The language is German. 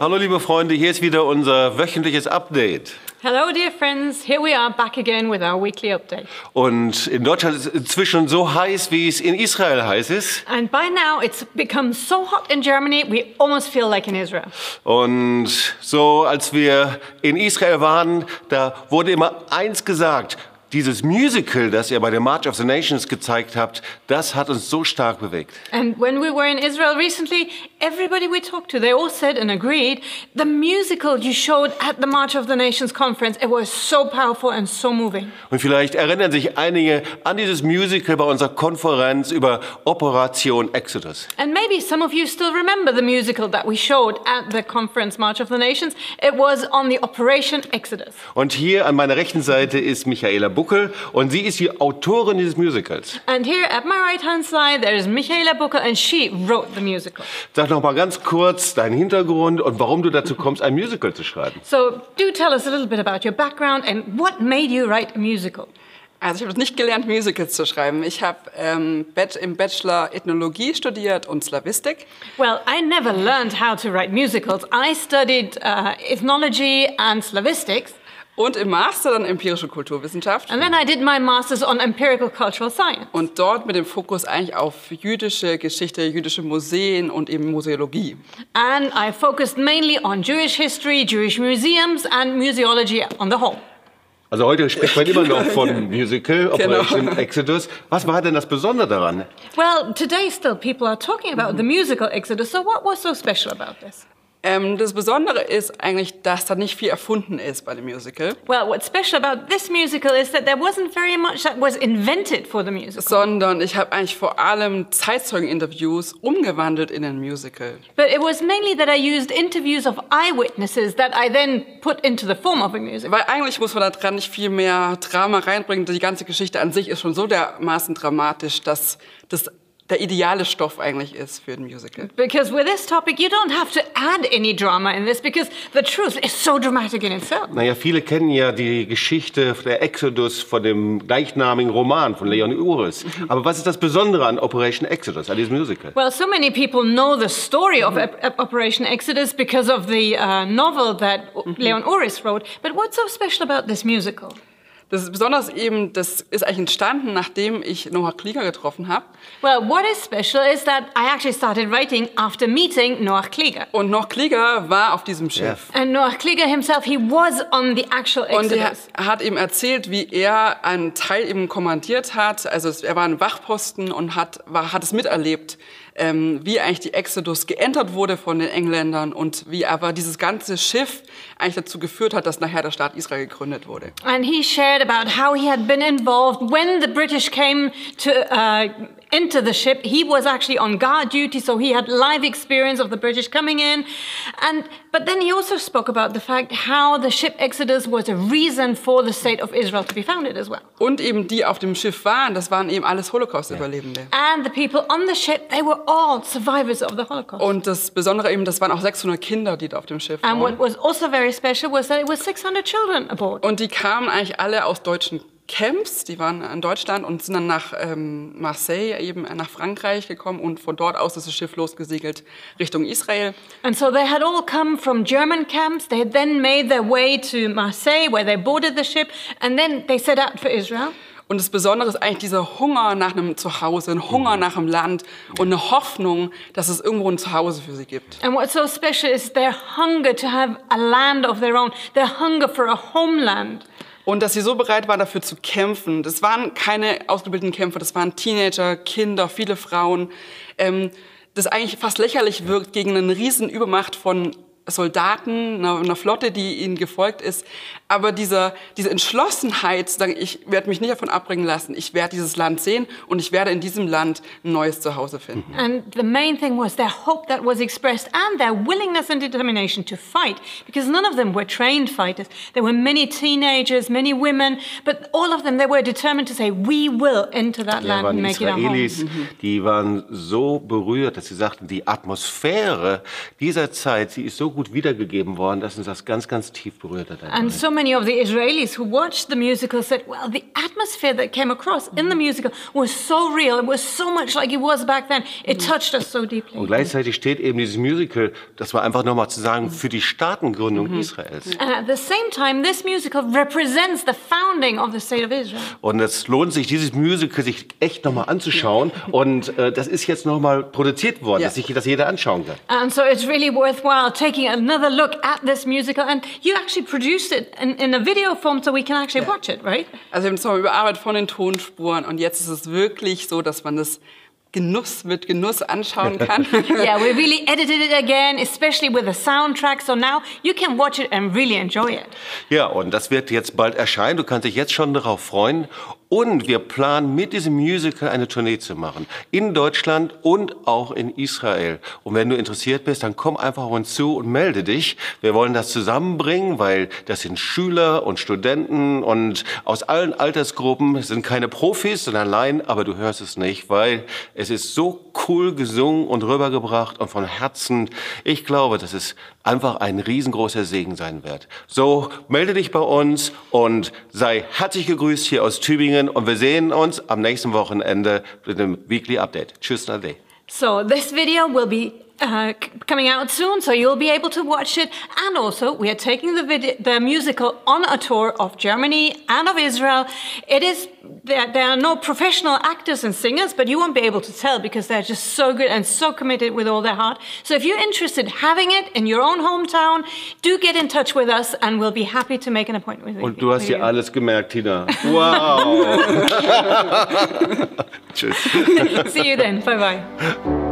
Hallo liebe Freunde, hier ist wieder unser wöchentliches Update. Hello, dear friends. Here we are back again with our weekly update. Und in Deutschland ist es inzwischen so heiß, wie es in Israel heiß ist. And by now, it's become so hot in Germany, we almost feel like in Israel. Und so, als wir in Israel waren, da wurde immer eins gesagt. Dieses Musical, das ihr bei der March of the Nations gezeigt habt, das hat uns so stark bewegt. And when we were in Israel recently, everybody we talked to, they all said and agreed the musical you showed at the March of the Nations conference, it was so powerful and so moving. Und vielleicht erinnern sich einige an dieses Musical bei unserer Konferenz über Operation Exodus. And maybe some of you still remember the musical that we showed at the conference March of the Nations. It was on the Operation Exodus. Und hier an meiner rechten Seite ist Michaela Buckel und sie ist die Autorin dieses Musicals. And here at my right hand side, there is Michaela Buckel, and she wrote the musical. Sag noch mal ganz kurz deinen Hintergrund und warum du dazu kommst, ein Musical zu schreiben. So, do tell us a little bit about your background and what made you write a musical. Also ich habe nicht gelernt, Musicals zu schreiben. Ich habe ähm, im Bachelor Ethnologie studiert und Slavistik. Well, I never learned how to write musicals. I studied uh, ethnology and slavistics, Und im Master dann empirische Kulturwissenschaft. and then I did my master's on empirical cultural science. Und dort mit dem Fokus eigentlich auf jüdische Geschichte, jüdische Museen und eben Museologie. And I focused mainly on Jewish history, Jewish museums, and museology on the whole. Also heute spricht man immer noch von Musical, Genau. Operation Exodus. Was war denn das Besondere daran? Well, today still people are talking about the musical Exodus, so what was so special about this? Ähm, das Besondere ist eigentlich, dass da nicht viel erfunden ist bei dem Musical, Well, what's special about this musical is that there wasn't very much that was invented for the musical. sondern ich habe eigentlich vor allem Zeitzeugeninterviews umgewandelt in ein Musical. But it was mainly that I used interviews of eyewitnesses that I then put into the form of a musical. Weil eigentlich muss man da dran nicht viel mehr Drama reinbringen. Die ganze Geschichte an sich ist schon so dermaßen dramatisch, dass das der ideale Stoff eigentlich ist für ein Musical. Because with this topic, you don't have to add any drama in this because the truth is so dramatic in itself. Naja, viele kennen ja die Geschichte der Exodus von dem gleichnamigen Roman von Leon Uris. Aber was ist das Besondere an Operation Exodus, an diesem Musical? Well, so many people know the story of Op- Op- Operation Exodus because of the uh, novel that Leon Uris wrote. But what's so special about this musical? Das ist besonders eben, das ist eigentlich entstanden, nachdem ich Noah Klieger getroffen habe. Well, what is special is that I actually started writing after meeting Noach Klieger. Und Noah Klieger war auf diesem Schiff. And Noach Klieger himself, he was on the actual Und er Exodus. hat ihm erzählt, wie er einen Teil eben kommandiert hat. Also er war ein Wachposten und hat, war, hat es miterlebt, ähm, wie eigentlich die Exodus geändert wurde von den Engländern und wie aber dieses ganze Schiff eigentlich dazu geführt hat, dass nachher der Staat Israel gegründet wurde. And he shared about how he had been involved when the British came to uh, enter the ship. He was actually on guard duty, so he had live experience of the British coming in. And but then he also spoke about the fact how the ship Exodus was a reason for the state of Israel to be founded as well. Und eben die auf dem Schiff waren, das waren eben alles Holocaust-Überlebende. And the people on the ship, they were all survivors of the Holocaust. Und das Besondere eben, das waren auch 600 Kinder, die da auf dem Schiff and waren. what was also very special was that it was 600 children aboard. Und die kamen eigentlich alle aus deutschen Camps, die waren in Deutschland und sind dann nach ähm, Marseille, eben nach Frankreich gekommen und von dort aus ist das Schiff losgesegelt Richtung Israel. And so they had all come from German camps. They had then made their way to Marseille, where they boarded the ship, and then they set out for Israel. Und das Besondere ist eigentlich dieser Hunger nach einem Zuhause, ein Hunger nach einem Land und eine Hoffnung, dass es irgendwo ein Zuhause für sie gibt. And what's so special is their hunger to have a land of their own, their hunger for a homeland. Und dass sie so bereit waren, dafür zu kämpfen. Das waren keine ausgebildeten Kämpfer, das waren Teenager, Kinder, viele Frauen. Ähm, das eigentlich fast lächerlich wirkt gegen eine riesen Übermacht von Soldaten, einer, einer Flotte, die ihnen gefolgt ist. Aber dieser, diese Entschlossenheit, zu sagen, ich werde mich nicht davon abbringen lassen, ich werde dieses Land sehen und ich werde in diesem Land ein neues Zuhause finden. And the main thing was their hope that was expressed and their willingness and determination to fight, because none of them were trained fighters. There were many teenagers, many women, but all of them, they were determined to say, we will enter that Da land waren and make it our home. Israelis, die waren so berührt, dass sie sagten, die Atmosphäre dieser Zeit, sie ist so gut gut wiedergegeben worden, dass uns das ganz, ganz tief berührt hat. Many of the Israelis who watched the musical said, well, the atmosphere that came across in the musical was so real. It was so much like it was back then. It touched us so deeply. Und gleichzeitig steht eben dieses Musical, das war einfach nochmal zu sagen, für die Staatengründung Israels. And at the same time, this musical represents the founding of the state of Israel. Und es lohnt sich, dieses Musical sich echt nochmal anzuschauen. Und äh, das ist jetzt nochmal produziert worden, Ja. dass sich das jeder anschauen kann. And so it's really worthwhile taking another look at this musical. And you actually produced it in, in a video form so we can actually watch it, right? Also wir haben es überarbeitet von den Tonspuren und jetzt ist es wirklich so, dass man das Genuss mit Genuss anschauen kann. yeah, we really edited it again, especially with the soundtrack. So now you can watch it and really enjoy it. Ja, und das wird jetzt bald erscheinen. Du kannst dich jetzt schon darauf freuen. Und wir planen mit diesem Musical eine Tournee zu machen. In Deutschland und auch in Israel. Und wenn du interessiert bist, dann komm einfach auf uns zu und melde dich. Wir wollen das zusammenbringen, weil das sind Schüler und Studenten und aus allen Altersgruppen. Es sind keine Profis, sondern Laien, aber du hörst es nicht, weil es ist so cool gesungen und rübergebracht und von Herzen. Ich glaube, dass es einfach ein riesengroßer Segen sein wird. So, melde dich bei uns und sei herzlich gegrüßt hier aus Tübingen und wir sehen uns am nächsten Wochenende mit dem Weekly Update. Tschüss, Nade. So this video will be uh, coming out soon, so you'll be able to watch it. And also, we are taking the video, the musical on a tour of Germany and of Israel. It is there, there are no professional actors and singers, but you won't be able to tell because they're just so good and so committed with all their heart. So if you're interested having it in your own hometown, do get in touch with us, and we'll be happy to make an appointment with Und you. du hast with hier you. alles gemerkt, Tina. Wow. Tschüss. See you then. Bye bye.